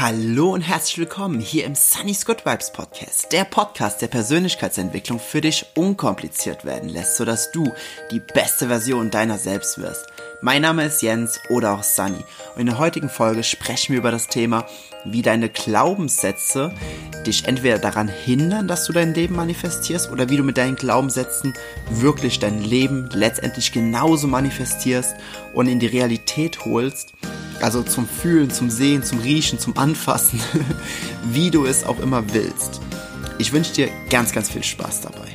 Hallo und herzlich willkommen hier im Sunny's Good Vibes Podcast, der Podcast der Persönlichkeitsentwicklung für dich unkompliziert werden lässt, sodass du die beste Version deiner selbst wirst. Mein Name ist Jens oder auch Sunny und in der heutigen Folge sprechen wir über das Thema, wie deine Glaubenssätze dich entweder daran hindern, dass du dein Leben manifestierst oder wie du mit deinen Glaubenssätzen wirklich dein Leben letztendlich genauso manifestierst und in die Realität holst also zum Fühlen, zum Sehen, zum Riechen, zum Anfassen, wie du es auch immer willst. Ich wünsche dir ganz, ganz viel Spaß dabei.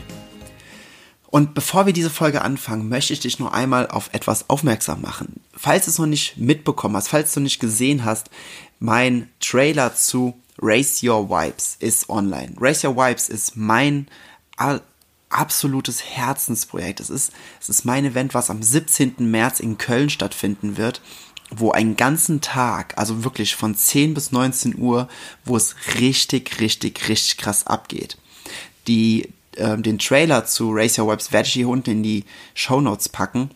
Und bevor wir diese Folge anfangen, möchte ich dich nur einmal auf etwas aufmerksam machen. Falls du es noch nicht mitbekommen hast, falls du nicht gesehen hast, mein Trailer zu Race Your Vibes ist online. Race Your Vibes ist mein absolutes Herzensprojekt. Es ist, es ist mein Event, was am 17. März in Köln stattfinden wird wo einen ganzen Tag, also wirklich von 10 bis 19 Uhr, wo es richtig, richtig, richtig krass abgeht. Die, äh, den Trailer zu Race Your Webs werde ich hier unten in die Show Notes packen.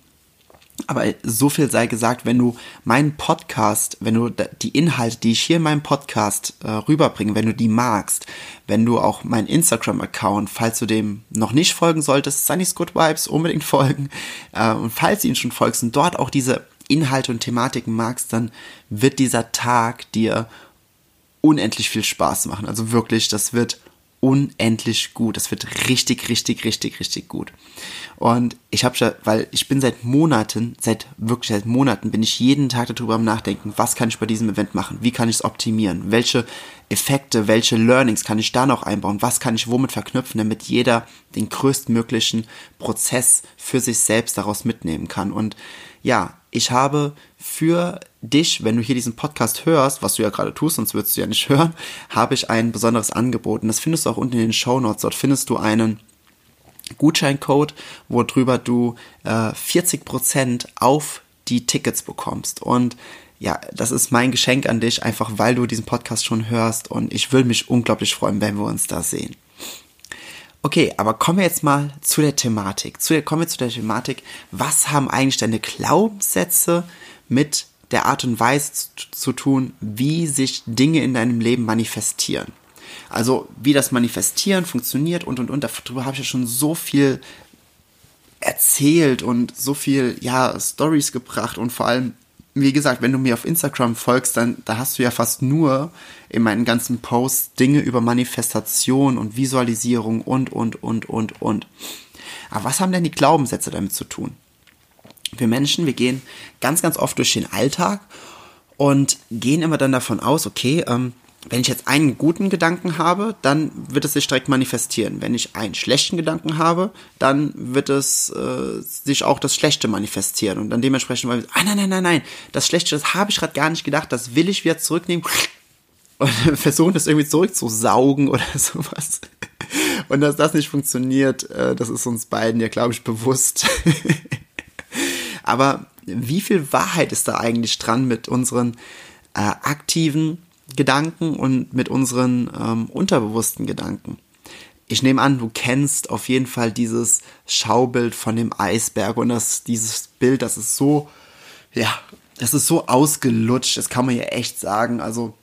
Aber so viel sei gesagt, wenn du meinen Podcast, wenn du die Inhalte, die ich hier in meinem Podcast äh, rüberbringe, wenn du die magst, wenn du auch meinen Instagram-Account, falls du dem noch nicht folgen solltest, Sunny's Good Vibes unbedingt folgen. Äh, und falls du ihn schon folgst und dort auch diese Inhalte und Thematiken magst, dann wird dieser Tag dir unendlich viel Spaß machen. Also wirklich, das wird unendlich gut. Das wird richtig, richtig, richtig, richtig gut. Und ich habe schon, weil ich bin seit Monaten, seit wirklich seit Monaten bin ich jeden Tag darüber am Nachdenken, was kann ich bei diesem Event machen? Wie kann ich es optimieren? Welche Effekte, welche Learnings kann ich da noch einbauen? Was kann ich womit verknüpfen, damit jeder den größtmöglichen Prozess für sich selbst daraus mitnehmen kann? Und ja, ich habe für dich, wenn du hier diesen Podcast hörst, was du ja gerade tust, sonst würdest du ja nicht hören, habe ich ein besonderes Angebot. Und das findest du auch unten in den Show Notes. Dort findest du einen Gutscheincode, worüber du äh, 40% auf die Tickets bekommst. Und ja, das ist mein Geschenk an dich, einfach weil du diesen Podcast schon hörst. Und ich würde mich unglaublich freuen, wenn wir uns da sehen. Okay, aber kommen wir jetzt mal zu der Thematik. Zu der, kommen wir zu der Thematik, was haben eigentlich deine Glaubenssätze mit der Art und Weise zu, zu tun, wie sich Dinge in deinem Leben manifestieren? Also wie das Manifestieren funktioniert und und und. Darüber habe ich ja schon so viel erzählt und so viel ja Stories gebracht und vor allem wie gesagt, wenn du mir auf Instagram folgst, dann da hast du ja fast nur in meinen ganzen Posts Dinge über Manifestation und Visualisierung und und und und und. Aber was haben denn die Glaubenssätze damit zu tun? Wir Menschen, wir gehen ganz ganz oft durch den Alltag und gehen immer dann davon aus, okay, ähm, wenn ich jetzt einen guten Gedanken habe, dann wird es sich direkt manifestieren. Wenn ich einen schlechten Gedanken habe, dann wird es äh, sich auch das Schlechte manifestieren. Und dann dementsprechend, weil, ah nein, nein, nein, nein, das Schlechte, das habe ich gerade gar nicht gedacht, das will ich wieder zurücknehmen und versuchen das irgendwie zurückzusaugen oder sowas. Und dass das nicht funktioniert, äh, das ist uns beiden ja, glaube ich, bewusst. Aber wie viel Wahrheit ist da eigentlich dran mit unseren äh, aktiven Gedanken und mit unseren ähm, unterbewussten Gedanken. Ich nehme an, du kennst auf jeden Fall dieses Schaubild von dem Eisberg und das, dieses Bild, das ist so, ja, das ist so ausgelutscht, das kann man ja echt sagen. Also,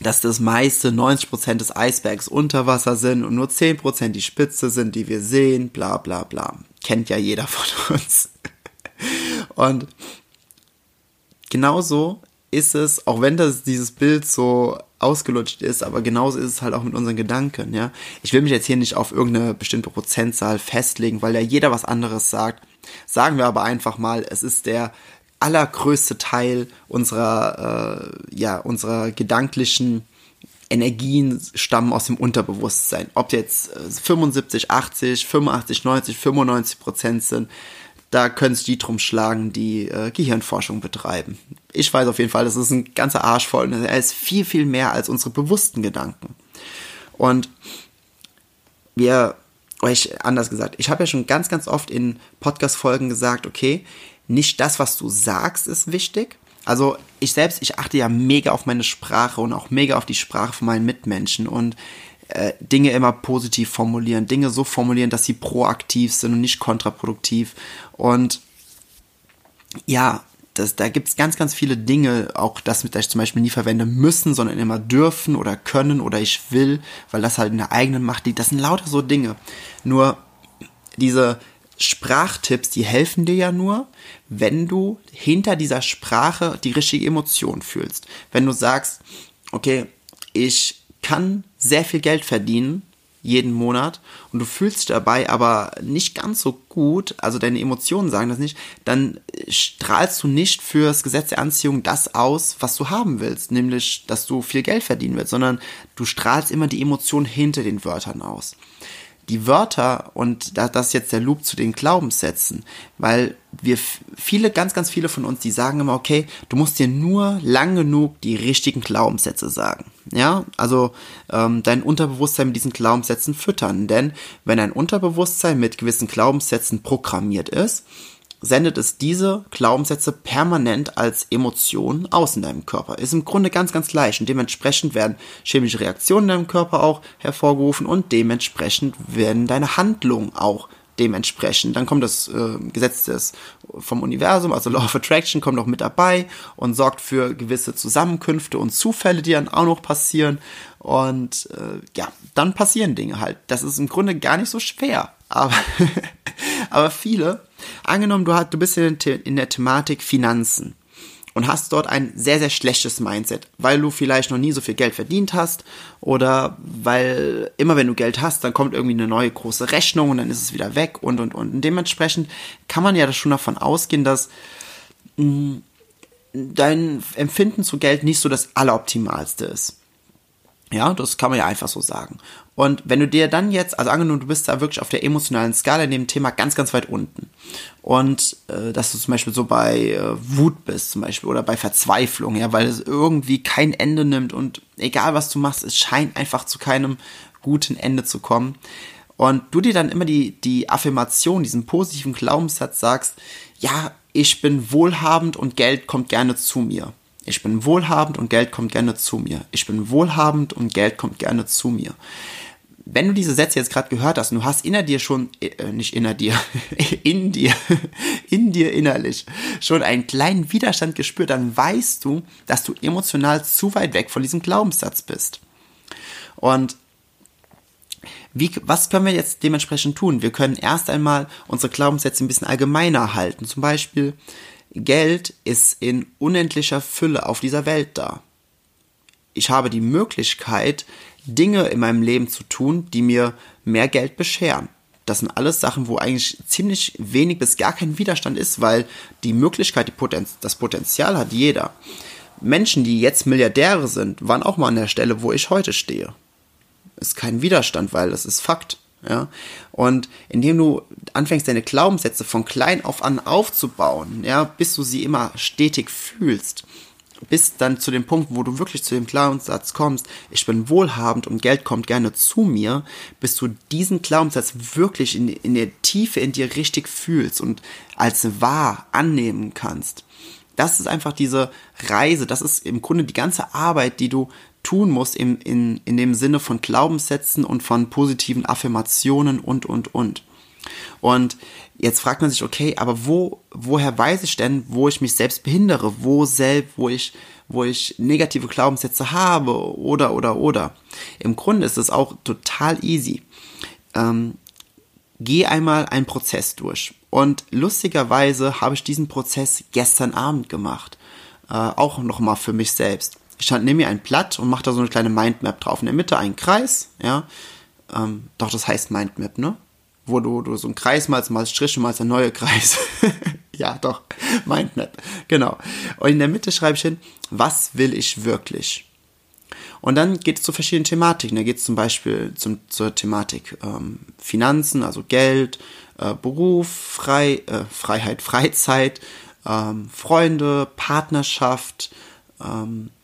dass das meiste 90% des Eisbergs unter Wasser sind und nur 10% die Spitze sind, die wir sehen, bla bla bla. Kennt ja jeder von uns. Und genauso ist es, auch wenn das dieses Bild so ausgelutscht ist, aber genauso ist es halt auch mit unseren Gedanken, ja. Ich will mich jetzt hier nicht auf irgendeine bestimmte Prozentzahl festlegen, weil ja jeder was anderes sagt. Sagen wir aber einfach mal, es ist der allergrößte Teil unserer, äh, ja, unserer gedanklichen Energien stammen aus dem Unterbewusstsein. Ob jetzt 75, 80, 85, 90, 95 Prozent sind, da können es die drum schlagen, die äh, Gehirnforschung betreiben. Ich weiß auf jeden Fall, das ist ein ganzer Arsch voll. Er ist viel, viel mehr als unsere bewussten Gedanken. Und wir, euch anders gesagt, ich habe ja schon ganz, ganz oft in Podcast-Folgen gesagt, okay, nicht das, was du sagst, ist wichtig. Also ich selbst, ich achte ja mega auf meine Sprache und auch mega auf die Sprache von meinen Mitmenschen und äh, Dinge immer positiv formulieren, Dinge so formulieren, dass sie proaktiv sind und nicht kontraproduktiv. Und ja, das, da gibt's ganz, ganz viele Dinge, auch das mit, das ich zum Beispiel nie verwende müssen, sondern immer dürfen oder können oder ich will, weil das halt in der eigenen Macht liegt. Das sind lauter so Dinge. Nur diese Sprachtipps, die helfen dir ja nur, wenn du hinter dieser Sprache die richtige Emotion fühlst. Wenn du sagst, okay, ich kann sehr viel Geld verdienen, jeden Monat und du fühlst dabei aber nicht ganz so gut, also deine Emotionen sagen das nicht, dann strahlst du nicht fürs Gesetz der Anziehung das aus, was du haben willst, nämlich, dass du viel Geld verdienen willst, sondern du strahlst immer die Emotionen hinter den Wörtern aus die Wörter und das ist jetzt der Loop zu den Glaubenssätzen, weil wir viele, ganz, ganz viele von uns, die sagen immer, okay, du musst dir nur lang genug die richtigen Glaubenssätze sagen. Ja, also ähm, dein Unterbewusstsein mit diesen Glaubenssätzen füttern. Denn wenn ein Unterbewusstsein mit gewissen Glaubenssätzen programmiert ist, sendet es diese Glaubenssätze permanent als Emotionen aus in deinem Körper. Ist im Grunde ganz, ganz leicht und dementsprechend werden chemische Reaktionen in deinem Körper auch hervorgerufen und dementsprechend werden deine Handlungen auch dementsprechend. Dann kommt das äh, Gesetz des, vom Universum, also Law of Attraction, kommt noch mit dabei und sorgt für gewisse Zusammenkünfte und Zufälle, die dann auch noch passieren. Und äh, ja, dann passieren Dinge halt. Das ist im Grunde gar nicht so schwer. Aber, aber viele Angenommen, du, hast, du bist in, in der Thematik Finanzen und hast dort ein sehr, sehr schlechtes Mindset, weil du vielleicht noch nie so viel Geld verdient hast oder weil immer wenn du Geld hast, dann kommt irgendwie eine neue große Rechnung und dann ist es wieder weg und und und. Und dementsprechend kann man ja schon davon ausgehen, dass mm, dein Empfinden zu Geld nicht so das Alleroptimalste ist. Ja, das kann man ja einfach so sagen. Und wenn du dir dann jetzt, also angenommen, du bist da wirklich auf der emotionalen Skala in dem Thema ganz, ganz weit unten. Und äh, dass du zum Beispiel so bei äh, Wut bist, zum Beispiel, oder bei Verzweiflung, ja, weil es irgendwie kein Ende nimmt und egal was du machst, es scheint einfach zu keinem guten Ende zu kommen. Und du dir dann immer die, die Affirmation, diesen positiven Glaubenssatz sagst, ja, ich bin wohlhabend und Geld kommt gerne zu mir. Ich bin wohlhabend und Geld kommt gerne zu mir. Ich bin wohlhabend und Geld kommt gerne zu mir. Wenn du diese Sätze jetzt gerade gehört hast und du hast inner dir schon, äh, nicht inner dir, in dir, in dir innerlich schon einen kleinen Widerstand gespürt, dann weißt du, dass du emotional zu weit weg von diesem Glaubenssatz bist. Und wie, was können wir jetzt dementsprechend tun? Wir können erst einmal unsere Glaubenssätze ein bisschen allgemeiner halten. Zum Beispiel, Geld ist in unendlicher Fülle auf dieser Welt da. Ich habe die Möglichkeit, Dinge in meinem Leben zu tun, die mir mehr Geld bescheren. Das sind alles Sachen, wo eigentlich ziemlich wenig bis gar kein Widerstand ist, weil die Möglichkeit, die Potenz das Potenzial hat jeder. Menschen, die jetzt Milliardäre sind, waren auch mal an der Stelle, wo ich heute stehe. Ist kein Widerstand, weil das ist Fakt. Ja? Und indem du anfängst, deine Glaubenssätze von klein auf an aufzubauen, ja, bis du sie immer stetig fühlst, bis dann zu dem Punkt, wo du wirklich zu dem Glaubenssatz kommst, ich bin wohlhabend und Geld kommt gerne zu mir, bis du diesen Glaubenssatz wirklich in, in der Tiefe in dir richtig fühlst und als wahr annehmen kannst. Das ist einfach diese Reise, das ist im Grunde die ganze Arbeit, die du tun muss im, in, in dem Sinne von Glaubenssätzen und von positiven Affirmationen und, und, und. Und jetzt fragt man sich, okay, aber wo, woher weiß ich denn, wo ich mich selbst behindere, wo selbst, wo ich, wo ich negative Glaubenssätze habe oder, oder, oder. Im Grunde ist es auch total easy. Ähm, geh einmal einen Prozess durch. Und lustigerweise habe ich diesen Prozess gestern Abend gemacht. Äh, auch nochmal für mich selbst. Ich nehme mir ein Blatt und mache da so eine kleine Mindmap drauf. In der Mitte ein Kreis, ja. Ähm, doch, das heißt Mindmap, ne? Wo du, du so einen Kreis malst, malst Striche, malst ein neuer Kreis. ja, doch. Mindmap. Genau. Und in der Mitte schreibe ich hin, was will ich wirklich? Und dann geht es zu verschiedenen Thematiken. Da geht es zum Beispiel zum, zur Thematik ähm, Finanzen, also Geld, äh, Beruf, Frei, äh, Freiheit, Freizeit, ähm, Freunde, Partnerschaft, ähm, äh,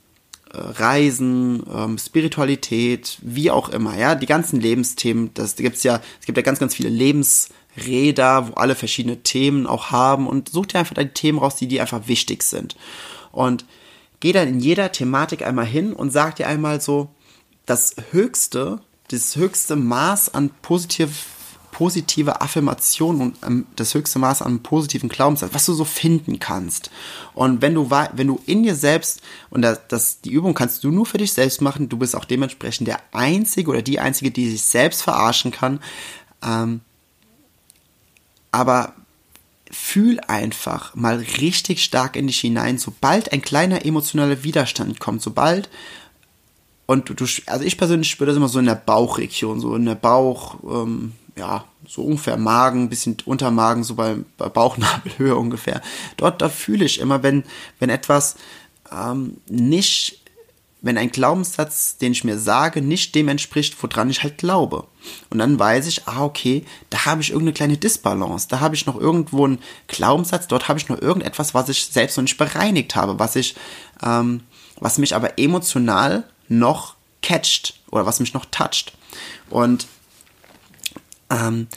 Reisen, ähm, Spiritualität, wie auch immer, ja, die ganzen Lebensthemen, das gibt's ja, es gibt ja ganz, ganz viele Lebensräder, wo alle verschiedene Themen auch haben und such dir einfach die Themen raus, die dir einfach wichtig sind. Und geh dann in jeder Thematik einmal hin und sag dir einmal so, das höchste, das höchste Maß an positiv, positive Affirmation und ähm, das höchste Maß an positiven Glaubenssatz, was du so finden kannst. Und wenn du, wenn du in dir selbst, und das, das, die Übung kannst du nur für dich selbst machen, du bist auch dementsprechend der Einzige oder die Einzige, die sich selbst verarschen kann. Ähm, aber fühl einfach mal richtig stark in dich hinein, sobald ein kleiner emotionaler Widerstand kommt, sobald und du, also ich persönlich spüre das immer so in der Bauchregion, so in der Bauch, ähm, ja, so ungefähr Magen, bisschen Untermagen, so bei, bei Bauchnabelhöhe ungefähr. Dort, da fühle ich immer, wenn, wenn etwas ähm, nicht, wenn ein Glaubenssatz, den ich mir sage, nicht dem entspricht, woran ich halt glaube. Und dann weiß ich, ah, okay, da habe ich irgendeine kleine Disbalance, da habe ich noch irgendwo einen Glaubenssatz, dort habe ich noch irgendetwas, was ich selbst noch nicht bereinigt habe, was ich, ähm, was mich aber emotional noch catcht oder was mich noch toucht. Und ähm,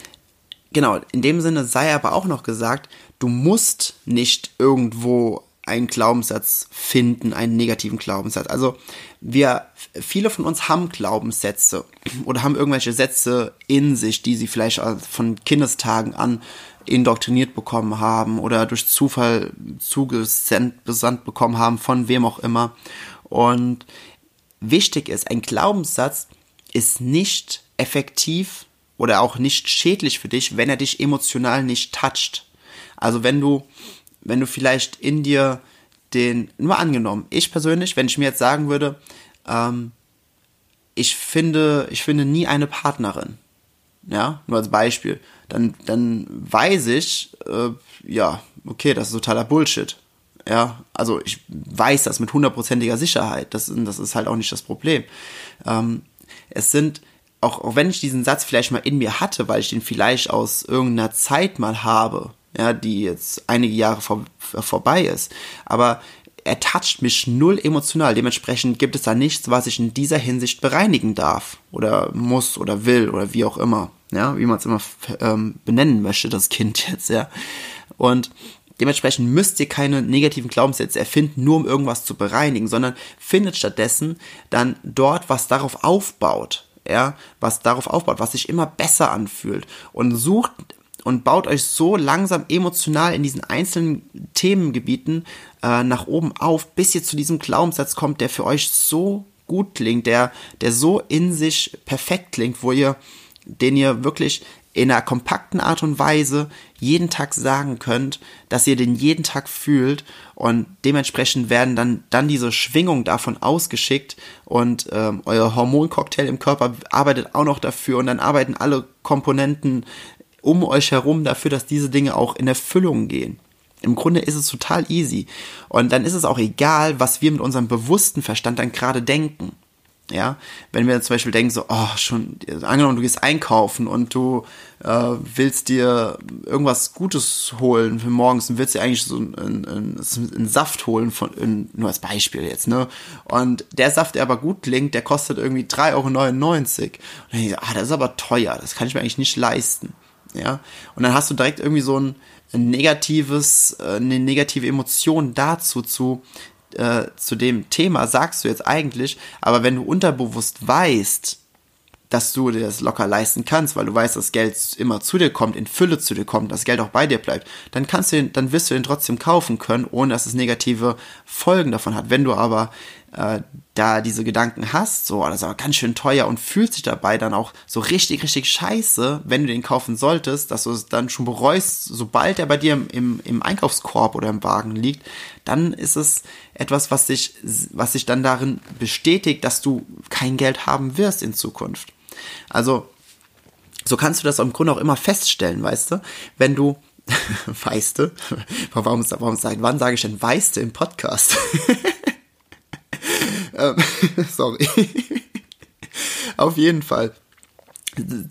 genau, in dem Sinne sei aber auch noch gesagt, du musst nicht irgendwo einen Glaubenssatz finden, einen negativen Glaubenssatz. Also wir, viele von uns haben Glaubenssätze oder haben irgendwelche Sätze in sich, die sie vielleicht von Kindestagen an indoktriniert bekommen haben oder durch Zufall zugesandt bekommen haben, von wem auch immer. Und wichtig ist, ein Glaubenssatz ist nicht effektiv oder auch nicht schädlich für dich, wenn er dich emotional nicht toucht. Also wenn du, wenn du vielleicht in dir den, nur angenommen, ich persönlich, wenn ich mir jetzt sagen würde, ähm, ich finde, ich finde nie eine Partnerin, ja, nur als Beispiel, dann, dann weiß ich, äh, ja, okay, das ist totaler Bullshit. Ja, also ich weiß das mit hundertprozentiger Sicherheit. Das, das ist halt auch nicht das Problem. Ähm, es sind, auch, auch wenn ich diesen Satz vielleicht mal in mir hatte, weil ich den vielleicht aus irgendeiner Zeit mal habe, ja, die jetzt einige Jahre vor, vorbei ist, aber er toucht mich null emotional. Dementsprechend gibt es da nichts, was ich in dieser Hinsicht bereinigen darf oder muss oder will oder wie auch immer. Ja, wie man es immer ähm, benennen möchte, das Kind jetzt, ja. Und Dementsprechend müsst ihr keine negativen Glaubenssätze erfinden, nur um irgendwas zu bereinigen, sondern findet stattdessen dann dort, was darauf aufbaut, ja, was darauf aufbaut, was sich immer besser anfühlt. Und sucht und baut euch so langsam emotional in diesen einzelnen Themengebieten äh, nach oben auf, bis ihr zu diesem Glaubenssatz kommt, der für euch so gut klingt, der, der so in sich perfekt klingt, wo ihr, den ihr wirklich in einer kompakten Art und Weise jeden Tag sagen könnt, dass ihr den jeden Tag fühlt und dementsprechend werden dann, dann diese Schwingungen davon ausgeschickt und ähm, euer Hormoncocktail im Körper arbeitet auch noch dafür und dann arbeiten alle Komponenten um euch herum dafür, dass diese Dinge auch in Erfüllung gehen. Im Grunde ist es total easy. Und dann ist es auch egal, was wir mit unserem bewussten Verstand dann gerade denken. Ja, wenn wir zum Beispiel denken, so, oh, schon, angenommen, du gehst einkaufen und du äh, willst dir irgendwas Gutes holen für morgens und willst dir eigentlich so einen, einen, einen Saft holen, von, in, nur als Beispiel jetzt, ne? Und der Saft, der aber gut klingt, der kostet irgendwie 3,99 Euro. Und dann ich, ah, das ist aber teuer, das kann ich mir eigentlich nicht leisten. Ja, und dann hast du direkt irgendwie so ein, ein negatives, äh, eine negative Emotion dazu zu, äh, zu dem Thema sagst du jetzt eigentlich, aber wenn du unterbewusst weißt, dass du dir das locker leisten kannst, weil du weißt, dass Geld immer zu dir kommt, in Fülle zu dir kommt, dass Geld auch bei dir bleibt, dann kannst du den, dann wirst du den trotzdem kaufen können, ohne dass es negative Folgen davon hat. Wenn du aber äh, da diese Gedanken hast, so, das ist aber ganz schön teuer und fühlst dich dabei dann auch so richtig, richtig scheiße, wenn du den kaufen solltest, dass du es dann schon bereust, sobald er bei dir im, im, im Einkaufskorb oder im Wagen liegt, dann ist es etwas, was sich, was sich dann darin bestätigt, dass du kein Geld haben wirst in Zukunft. Also, so kannst du das im Grunde auch immer feststellen, weißt du? Wenn du, weißt du, warum, warum, wann sage ich denn weißt du im Podcast? Ähm, sorry. Auf jeden Fall.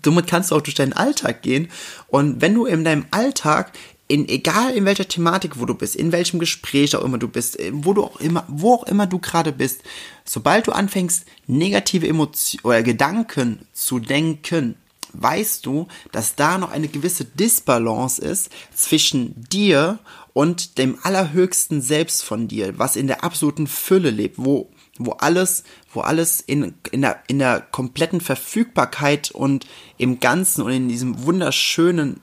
Somit kannst du auch durch deinen Alltag gehen. Und wenn du in deinem Alltag in, egal in welcher Thematik, wo du bist, in welchem Gespräch auch immer du bist, äh, wo du auch immer, wo auch immer du gerade bist, sobald du anfängst, negative Emotionen oder Gedanken zu denken, weißt du, dass da noch eine gewisse Disbalance ist zwischen dir und dem allerhöchsten Selbst von dir, was in der absoluten Fülle lebt, wo wo alles, wo alles in, in, der, in der kompletten Verfügbarkeit und im Ganzen und in diesem wunderschönen,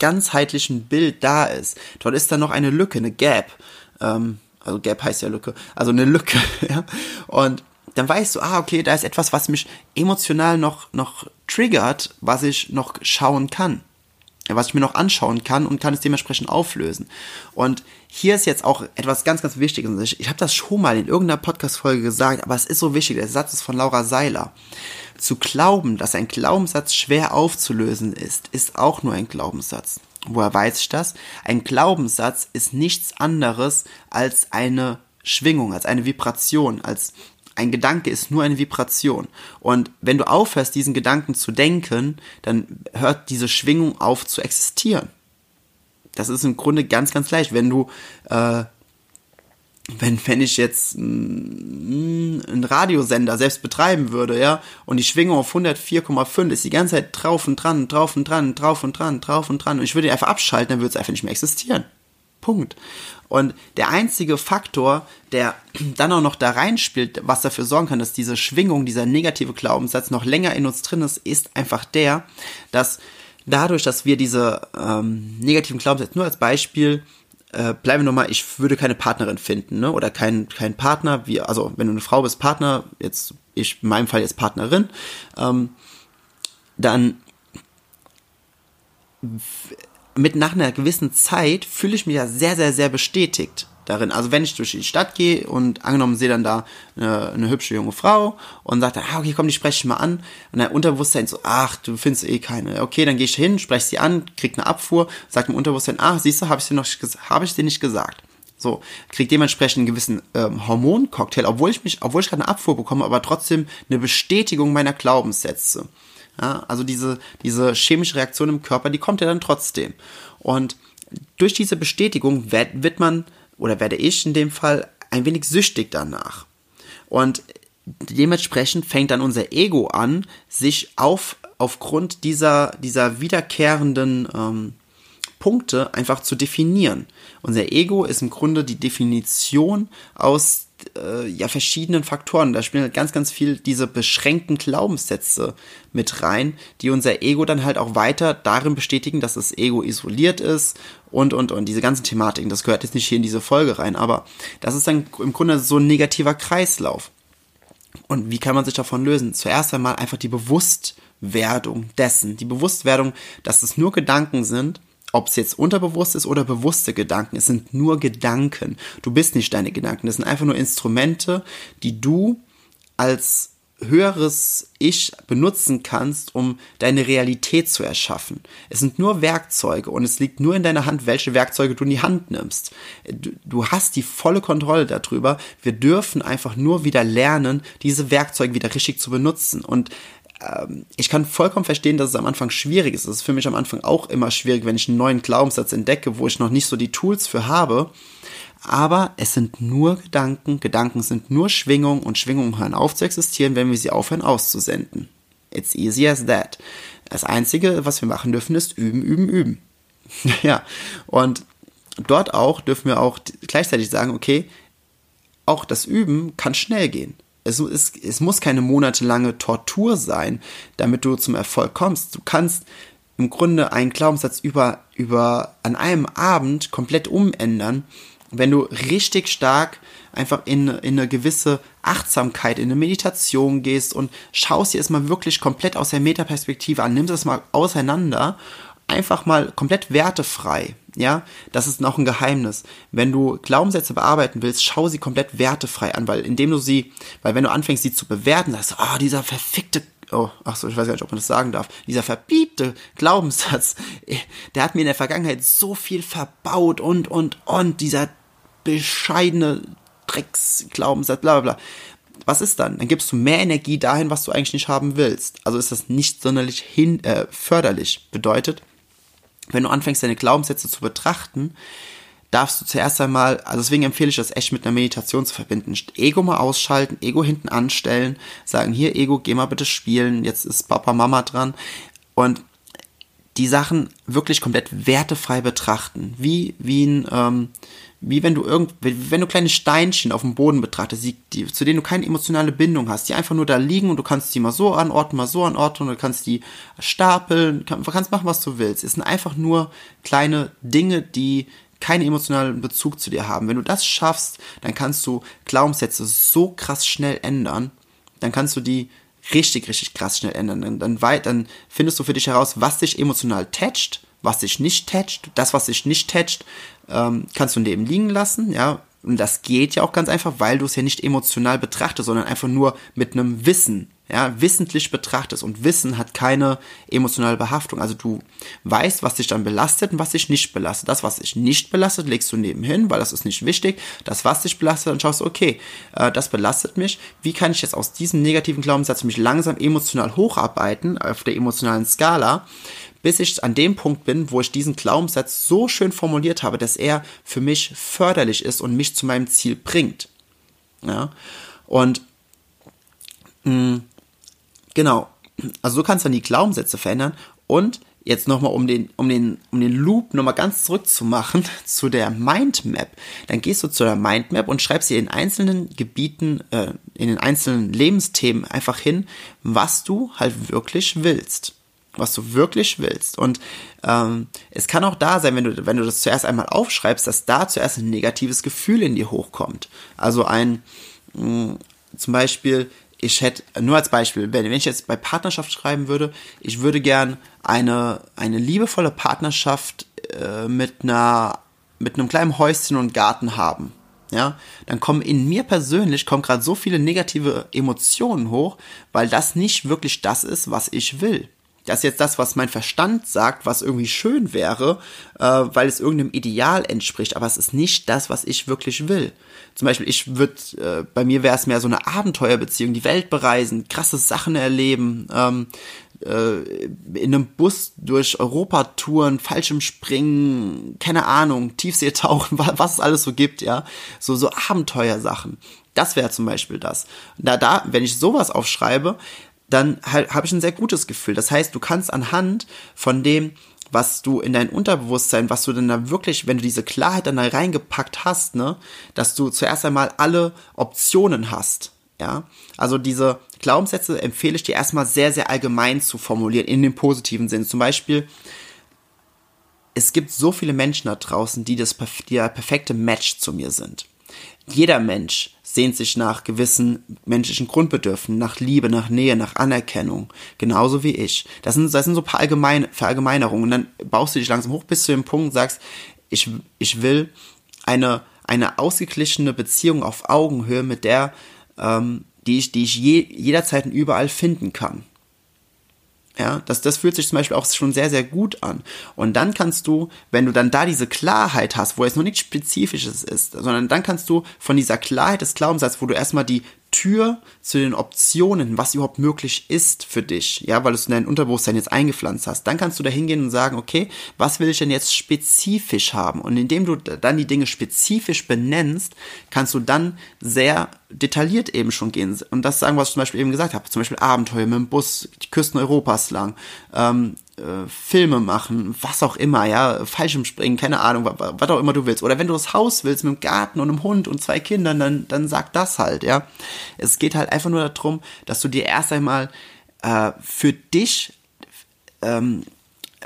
ganzheitlichen Bild da ist. Dort ist dann noch eine Lücke, eine Gap. Ähm, also Gap heißt ja Lücke, also eine Lücke, ja. Und dann weißt du, ah, okay, da ist etwas, was mich emotional noch, noch triggert, was ich noch schauen kann was ich mir noch anschauen kann und kann es dementsprechend auflösen. Und hier ist jetzt auch etwas ganz, ganz Wichtiges. Ich, ich habe das schon mal in irgendeiner Podcast-Folge gesagt, aber es ist so wichtig. Der Satz ist von Laura Seiler. Zu glauben, dass ein Glaubenssatz schwer aufzulösen ist, ist auch nur ein Glaubenssatz. Woher weiß ich das? Ein Glaubenssatz ist nichts anderes als eine Schwingung, als eine Vibration, als ein Gedanke ist nur eine Vibration. Und wenn du aufhörst, diesen Gedanken zu denken, dann hört diese Schwingung auf zu existieren. Das ist im Grunde ganz, ganz leicht. Wenn du, äh, wenn, wenn ich jetzt einen Radiosender selbst betreiben würde, ja, und die Schwingung auf 104,5 ist die ganze Zeit drauf und dran, drauf und dran, drauf und dran, drauf und dran, und ich würde ihn einfach abschalten, dann würde es einfach nicht mehr existieren. Punkt. Und der einzige Faktor, der dann auch noch da reinspielt, was dafür sorgen kann, dass diese Schwingung, dieser negative Glaubenssatz noch länger in uns drin ist, ist einfach der, dass dadurch, dass wir diese ähm, negativen Glaubenssätze, nur als Beispiel, äh, bleiben wir nochmal, ich würde keine Partnerin finden, ne? Oder kein, kein Partner, wie, also wenn du eine Frau bist, Partner, jetzt, ich in meinem Fall jetzt Partnerin, ähm, dann mit nach einer gewissen Zeit fühle ich mich ja sehr, sehr, sehr bestätigt darin. Also wenn ich durch die Stadt gehe und angenommen sehe dann da eine, eine hübsche junge Frau und sagt dann, ah, okay, komm, die spreche ich mal an. Und dein Unterbewusstsein so, ach, du findest eh keine. Okay, dann gehe ich hin, spreche sie an, krieg eine Abfuhr, sagt im Unterbewusstsein, ach, siehst du, habe ich dir noch, habe ich dir nicht gesagt. So, krieg dementsprechend einen gewissen ähm, Hormoncocktail, obwohl ich mich, obwohl ich gerade eine Abfuhr bekomme, aber trotzdem eine Bestätigung meiner Glaubenssätze. Ja, also diese, diese chemische Reaktion im Körper, die kommt ja dann trotzdem. Und durch diese Bestätigung wird, wird man, oder werde ich in dem Fall, ein wenig süchtig danach. Und dementsprechend fängt dann unser Ego an, sich auf, aufgrund dieser, dieser wiederkehrenden ähm, Punkte einfach zu definieren. Unser Ego ist im Grunde die Definition aus äh, ja verschiedenen Faktoren. Da spielen halt ganz, ganz viel diese beschränkten Glaubenssätze mit rein, die unser Ego dann halt auch weiter darin bestätigen, dass das Ego isoliert ist und, und, und. Diese ganzen Thematiken, das gehört jetzt nicht hier in diese Folge rein, aber das ist dann im Grunde so ein negativer Kreislauf. Und wie kann man sich davon lösen? Zuerst einmal einfach die Bewusstwerdung dessen, die Bewusstwerdung, dass es nur Gedanken sind ob es jetzt unterbewusst ist oder bewusste Gedanken, es sind nur Gedanken. Du bist nicht deine Gedanken. Das sind einfach nur Instrumente, die du als höheres Ich benutzen kannst, um deine Realität zu erschaffen. Es sind nur Werkzeuge und es liegt nur in deiner Hand, welche Werkzeuge du in die Hand nimmst. Du, hast die volle Kontrolle darüber. Wir dürfen einfach nur wieder lernen, diese Werkzeuge wieder richtig zu benutzen. Und ähm, ich kann vollkommen verstehen, dass es am Anfang schwierig ist. Es ist für mich am Anfang auch immer schwierig, wenn ich einen neuen Glaubenssatz entdecke, wo ich noch nicht so die Tools für habe. Aber es sind nur Gedanken, Gedanken sind nur Schwingungen und Schwingungen hören auf zu existieren, wenn wir sie aufhören auszusenden. It's easy as that. Das Einzige, was wir machen dürfen, ist üben, üben, üben. ja, und dort auch dürfen wir auch gleichzeitig sagen, okay, auch das Üben kann schnell gehen es, es, es muss keine monatelange Tortur sein, damit du zum Erfolg kommst. Du kannst im Grunde einen Glaubenssatz über, über an einem Abend komplett umändern, wenn du richtig stark einfach in, in eine gewisse Achtsamkeit, in eine Meditation gehst und schaust dir es mal wirklich komplett aus der Metaperspektive an, nimmst es mal auseinander, einfach mal komplett wertefrei. Ja, das ist noch ein Geheimnis. Wenn du Glaubenssätze bearbeiten willst, schau sie komplett wertefrei an, weil indem du sie, weil wenn du anfängst, sie zu bewerten, sagst du, oh, dieser verfickte oh, ach so, ich weiß gar nicht, ob man das sagen darf, dieser verbiebte Glaubenssatz, der hat mir in der Vergangenheit so viel verbaut und, und, und, dieser bescheidene Drecksglaubenssatz, bla, bla, bla. Was ist dann? Dann gibst du mehr Energie dahin, was du eigentlich nicht haben willst. Also ist das nicht sonderlich hin, äh, förderlich. Bedeutet, wenn du anfängst, deine Glaubenssätze zu betrachten, darfst du zuerst einmal, also deswegen empfehle ich das echt mit einer Meditation zu verbinden. Ego mal ausschalten, Ego hinten anstellen, sagen, hier Ego, geh mal bitte spielen, jetzt ist Papa, Mama dran. Und die Sachen wirklich komplett wertefrei betrachten. Wie, wie ein, ähm, wie wenn du irgend, wenn du kleine Steinchen auf dem Boden betrachtest, die, die, zu denen du keine emotionale Bindung hast, die einfach nur da liegen und du kannst die mal so anordnen, mal so anordnen, du kannst die stapeln, kann, kannst machen, was du willst. Es sind einfach nur kleine Dinge, die keinen emotionalen Bezug zu dir haben. Wenn du das schaffst, dann kannst du Glaubenssätze so krass schnell ändern, dann kannst du die richtig, richtig krass schnell ändern. Dann, dann, weit, dann findest du für dich heraus, was dich emotional tätscht, was dich nicht tätscht. Das, was dich nicht tätscht, ähm, kannst du neben liegen lassen, ja. Und das geht ja auch ganz einfach, weil du es ja nicht emotional betrachtest, sondern einfach nur mit einem Wissen ja, wissentlich betrachtest. Und Wissen hat keine emotionale Behaftung. Also du weißt, was dich dann belastet und was dich nicht belastet. Das, was dich nicht belastet, legst du nebenhin, weil das ist nicht wichtig. Das, was dich belastet, dann schaust du, okay, äh, das belastet mich. Wie kann ich jetzt aus diesem negativen Glaubenssatz mich langsam emotional hocharbeiten auf der emotionalen Skala? Bis ich an dem Punkt bin, wo ich diesen Glaubenssatz so schön formuliert habe, dass er für mich förderlich ist und mich zu meinem Ziel bringt. Ja? Und mh, mm, Genau. Also du kannst dann die Glaubenssätze verändern und jetzt nochmal, um den, um den, um den Loop nochmal ganz zurückzumachen zu der Mindmap. Dann gehst du zu der Mindmap und schreibst dir in einzelnen Gebieten, äh, in den einzelnen Lebensthemen einfach hin, was du halt wirklich willst. Was du wirklich willst. Und ähm, es kann auch da sein, wenn du, wenn du das zuerst einmal aufschreibst, dass da zuerst ein negatives Gefühl in dir hochkommt. Also ein, mh, zum Beispiel, ich hätte, nur als Beispiel, wenn, wenn ich jetzt bei Partnerschaft schreiben würde, ich würde gern eine, eine liebevolle Partnerschaft äh, mit einer, mit einem kleinen Häuschen und Garten haben. Ja, dann kommen in mir persönlich kommen gerade so viele negative Emotionen hoch, weil das nicht wirklich das ist, was ich will. Das ist jetzt das, was mein Verstand sagt, was irgendwie schön wäre, äh, weil es irgendeinem Ideal entspricht, aber es ist nicht das, was ich wirklich will. Zum Beispiel, ich würde, äh, bei mir wäre es mehr so eine Abenteuerbeziehung, die Welt bereisen, krasse Sachen erleben, ähm, äh, in einem Bus durch Europa touren, Springen, keine Ahnung, Tiefsee tauchen, was es alles so gibt, ja, so so Abenteuersachen. Das wäre zum Beispiel das. Da, da, wenn ich sowas aufschreibe, dann halt, habe ich ein sehr gutes Gefühl. Das heißt, du kannst anhand von dem, was du in dein Unterbewusstsein, was du denn da wirklich, wenn du diese Klarheit dann da reingepackt hast, ne, dass du zuerst einmal alle Optionen hast. Ja, also diese Glaubenssätze empfehle ich dir erstmal sehr, sehr allgemein zu formulieren, in dem positiven Sinn. Zum Beispiel, es gibt so viele Menschen da draußen, die das die der perfekte Match zu mir sind. Jeder Mensch sehnt sich nach gewissen menschlichen Grundbedürfen, nach Liebe, nach Nähe, nach Anerkennung, genauso wie ich. Das sind, das sind so ein paar Allgemein, Verallgemeinerungen und dann baust du dich langsam hoch bis zu dem Punkt und sagst, ich, ich will eine, eine ausgeglichene Beziehung auf Augenhöhe mit der, ähm, die ich, die ich je, jederzeit und überall finden kann. Ja, das, das fühlt sich zum Beispiel auch schon sehr, sehr gut an. Und dann kannst du, wenn du dann da diese Klarheit hast, wo es noch nichts Spezifisches ist, sondern dann kannst du von dieser Klarheit des Glaubenssatzes, wo du erstmal die Tür zu den Optionen, was überhaupt möglich ist für dich, ja, weil du es in dein Unterbewusstsein jetzt eingepflanzt hast, dann kannst du da hingehen und sagen, okay, was will ich denn jetzt spezifisch haben? Und indem du dann die Dinge spezifisch benennst, kannst du dann sehr detailliert eben schon gehen. Und das sagen, was ich zum Beispiel eben gesagt habe, zum Beispiel Abenteuer mit dem Bus, die Küsten Europas lang, ähm, äh, Filme machen, was auch immer, ja, Fallschirmspringen, keine Ahnung, was, auch immer du willst. Oder wenn du das Haus willst mit einem Garten und einem Hund und zwei Kindern, dann, dann sag das halt, ja. Es geht halt einfach nur darum, dass du dir erst einmal äh, für dich ähm,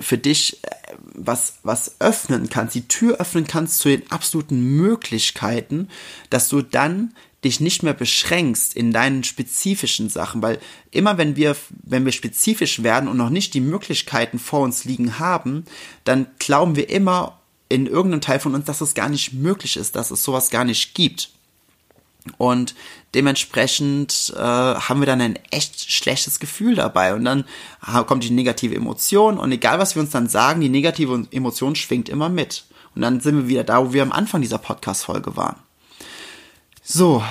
für dich äh, was, was öffnen kannst, die Tür öffnen kannst zu den absoluten Möglichkeiten, dass du dann dich nicht mehr beschränkst in deinen spezifischen Sachen, weil immer wenn wir, wenn wir spezifisch werden und noch nicht die Möglichkeiten vor uns liegen haben, dann glauben wir immer in irgendeinem Teil von uns, dass es gar nicht möglich ist, dass es sowas gar nicht gibt. Und dementsprechend äh, haben wir dann ein echt schlechtes Gefühl dabei. Und dann kommt die negative Emotion. Und egal, was wir uns dann sagen, die negative Emotion schwingt immer mit. Und dann sind wir wieder da, wo wir am Anfang dieser Podcast-Folge waren. So.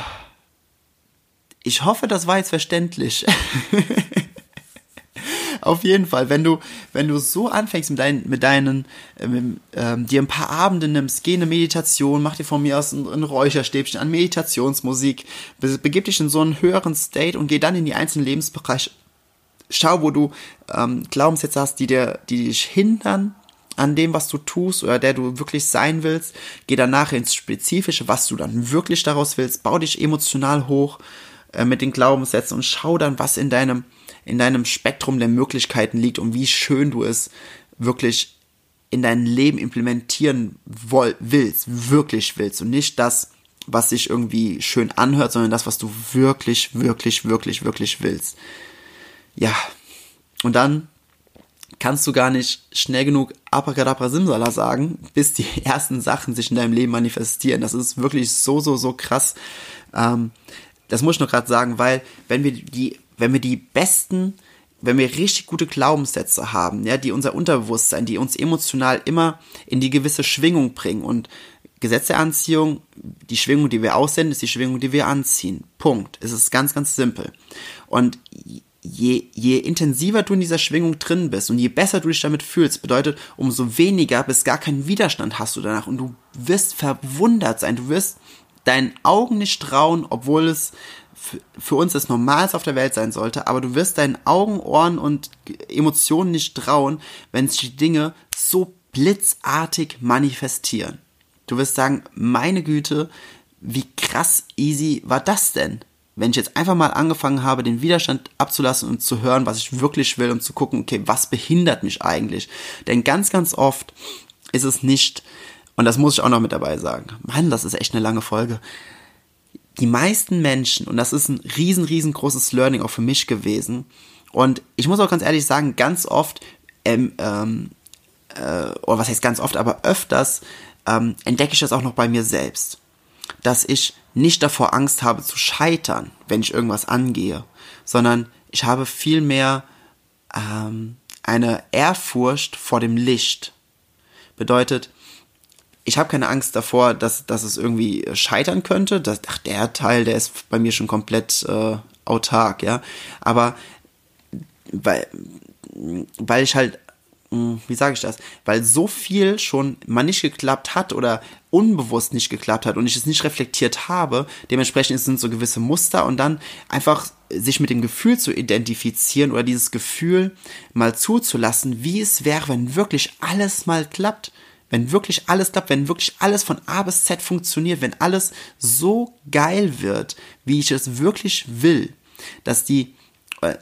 Ich hoffe, das war jetzt verständlich. Auf jeden Fall, wenn du, wenn du so anfängst mit deinen, mit deinen, ähm, ähm, dir ein paar Abende nimmst, geh eine Meditation, mach dir von mir aus ein, ein Räucherstäbchen an Meditationsmusik, begib dich in so einen höheren State und geh dann in die einzelnen Lebensbereiche schau, wo du ähm, Glaubenssätze hast, die, dir, die dich hindern an dem, was du tust oder der du wirklich sein willst. Geh danach ins Spezifische, was du dann wirklich daraus willst. Bau dich emotional hoch äh, mit den Glaubenssätzen und schau dann, was in deinem, in deinem Spektrum der Möglichkeiten liegt und wie schön du es wirklich in dein Leben implementieren woll, willst, wirklich willst und nicht das, was sich irgendwie schön anhört, sondern das, was du wirklich, wirklich, wirklich, wirklich willst. Ja. Und dann kannst du gar nicht schnell genug Abracadabra Simsala sagen, bis die ersten Sachen sich in deinem Leben manifestieren. Das ist wirklich so, so, so krass. Ähm, das muss ich noch gerade sagen, weil wenn wir die, wenn wir die besten, wenn wir richtig gute Glaubenssätze haben, ja, die unser Unterbewusstsein, die uns emotional immer in die gewisse Schwingung bringen und Gesetz der Anziehung, die Schwingung, die wir aussenden, ist die Schwingung, die wir anziehen. Punkt. Es ist ganz, ganz simpel. Und je, je intensiver du in dieser Schwingung drin bist und je besser du dich damit fühlst, bedeutet, umso weniger bis gar keinen Widerstand hast du danach und du wirst verwundert sein, du wirst deinen Augen nicht trauen, obwohl es für uns das Normalste auf der Welt sein sollte, aber du wirst deinen Augen, Ohren und Emotionen nicht trauen, wenn sich die Dinge so blitzartig manifestieren. Du wirst sagen, meine Güte, wie krass easy war das denn? Wenn ich jetzt einfach mal angefangen habe, den Widerstand abzulassen und zu hören, was ich wirklich will und zu gucken, okay, was behindert mich eigentlich? Denn ganz, ganz oft ist es nicht, und das muss ich auch noch mit dabei sagen, Mann, das ist echt eine lange Folge. Die meisten Menschen, und das ist ein riesen, riesengroßes Learning auch für mich gewesen, und ich muss auch ganz ehrlich sagen, ganz oft, ähm, ähm, äh, oder was heißt ganz oft, aber öfters ähm, entdecke ich das auch noch bei mir selbst, dass ich nicht davor Angst habe zu scheitern, wenn ich irgendwas angehe, sondern ich habe vielmehr ähm, eine Ehrfurcht vor dem Licht. Bedeutet, ich habe keine Angst davor, dass, dass es irgendwie scheitern könnte. Dass, ach, der Teil, der ist bei mir schon komplett äh, autark, ja. Aber weil, weil ich halt hm, wie sage ich das? Weil so viel schon mal nicht geklappt hat oder unbewusst nicht geklappt hat und ich es nicht reflektiert habe. Dementsprechend sind so gewisse Muster und dann einfach sich mit dem Gefühl zu identifizieren oder dieses Gefühl mal zuzulassen, wie es wäre, wenn wirklich alles mal klappt. Wenn wirklich alles klappt, wenn wirklich alles von A bis Z funktioniert, wenn alles so geil wird, wie ich es wirklich will, dass die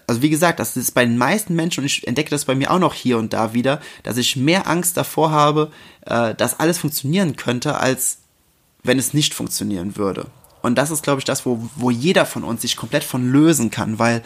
also wie gesagt, das ist bei den meisten Menschen, und ich entdecke das bei mir auch noch hier und da wieder, dass ich mehr Angst davor habe, äh, dass alles funktionieren könnte, als wenn es nicht funktionieren würde. Und das ist, glaube ich, das, wo, wo jeder von uns sich komplett von lösen kann, weil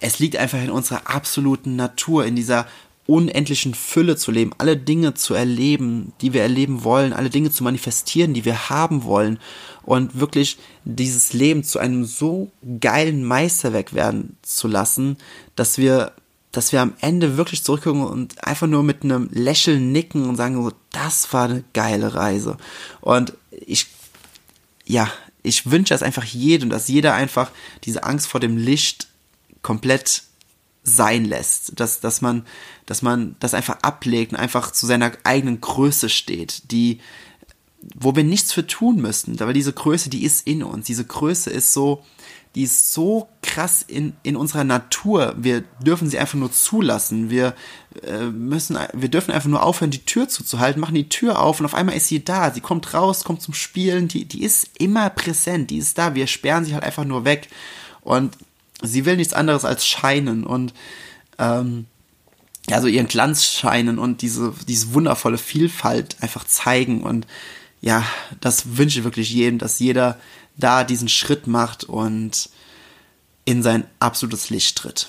es liegt einfach in unserer absoluten Natur, in dieser unendlichen Fülle zu leben, alle Dinge zu erleben, die wir erleben wollen, alle Dinge zu manifestieren, die wir haben wollen und wirklich dieses Leben zu einem so geilen Meisterwerk werden zu lassen, dass wir dass wir am Ende wirklich zurückgucken und einfach nur mit einem Lächeln nicken und sagen so, das war eine geile Reise. Und ich, ja, ich wünsche das einfach jedem, dass jeder einfach diese Angst vor dem Licht komplett sein lässt, dass, dass man, dass man das einfach ablegt und einfach zu seiner eigenen Größe steht, die, wo wir nichts für tun müssen, aber diese Größe, die ist in uns, diese Größe ist so, die ist so krass in, in unserer Natur. Wir dürfen sie einfach nur zulassen. Wir äh, müssen, wir dürfen einfach nur aufhören, die Tür zuzuhalten, machen die Tür auf und auf einmal ist sie da. Sie kommt raus, kommt zum Spielen, die, die ist immer präsent, die ist da. Wir sperren sie halt einfach nur weg. Und sie will nichts anderes als scheinen und ähm, ja, so ihren Glanz scheinen und diese, diese wundervolle Vielfalt einfach zeigen. Und ja, das wünsche ich wirklich jedem, dass jeder da diesen Schritt macht und in sein absolutes Licht tritt.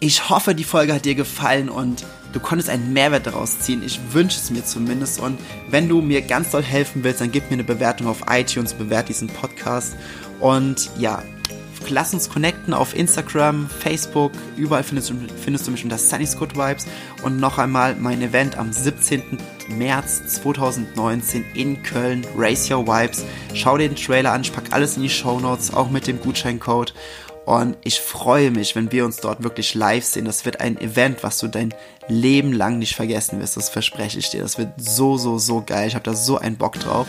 Ich hoffe, die Folge hat dir gefallen und du konntest einen Mehrwert daraus ziehen. Ich wünsche es mir zumindest. Und wenn du mir ganz doll helfen willst, dann gib mir eine Bewertung auf iTunes, bewert diesen Podcast. Und ja, lass uns connecten auf Instagram, Facebook, überall findest du, findest du mich unter Sunny Good Vibes und noch einmal mein Event am 17. März 2019 in Köln, Race Your Vibes. Schau dir den Trailer an, ich pack alles in die Show Notes, auch mit dem Gutscheincode. Und ich freue mich, wenn wir uns dort wirklich live sehen. Das wird ein Event, was du dein Leben lang nicht vergessen wirst. Das verspreche ich dir. Das wird so, so, so geil. Ich habe da so einen Bock drauf.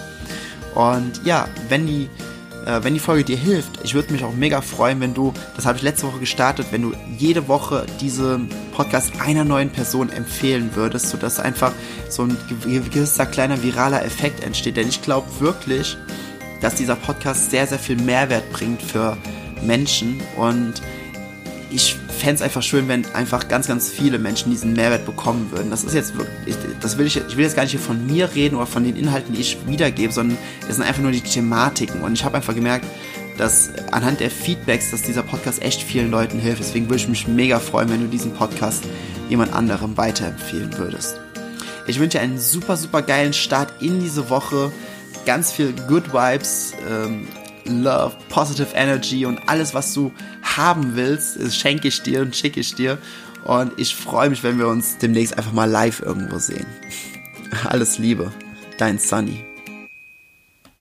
Und ja, wenn die äh, wenn die Folge dir hilft, ich würde mich auch mega freuen, wenn du, das habe ich letzte Woche gestartet, wenn du jede Woche diese Podcast einer neuen Person empfehlen würdest, sodass einfach so ein gewisser kleiner viraler Effekt entsteht. Denn ich glaube wirklich, dass dieser Podcast sehr, sehr viel Mehrwert bringt für Menschen und ich fände es einfach schön, wenn einfach ganz, ganz viele Menschen diesen Mehrwert bekommen würden. Das ist jetzt wirklich, das will ich, ich will jetzt gar nicht hier von mir reden oder von den Inhalten, die ich wiedergebe, sondern es sind einfach nur die Thematiken. Und ich habe einfach gemerkt, dass anhand der Feedbacks, dass dieser Podcast echt vielen Leuten hilft. Deswegen würde ich mich mega freuen, wenn du diesen Podcast jemand anderem weiterempfehlen würdest. Ich wünsche dir einen super, super geilen Start in diese Woche. Ganz viel Good Vibes, ähm, Love, Positive Energy und alles, was du haben willst, schenke ich dir und schicke ich dir. Und ich freue mich, wenn wir uns demnächst einfach mal live irgendwo sehen. Alles Liebe, dein Sunny.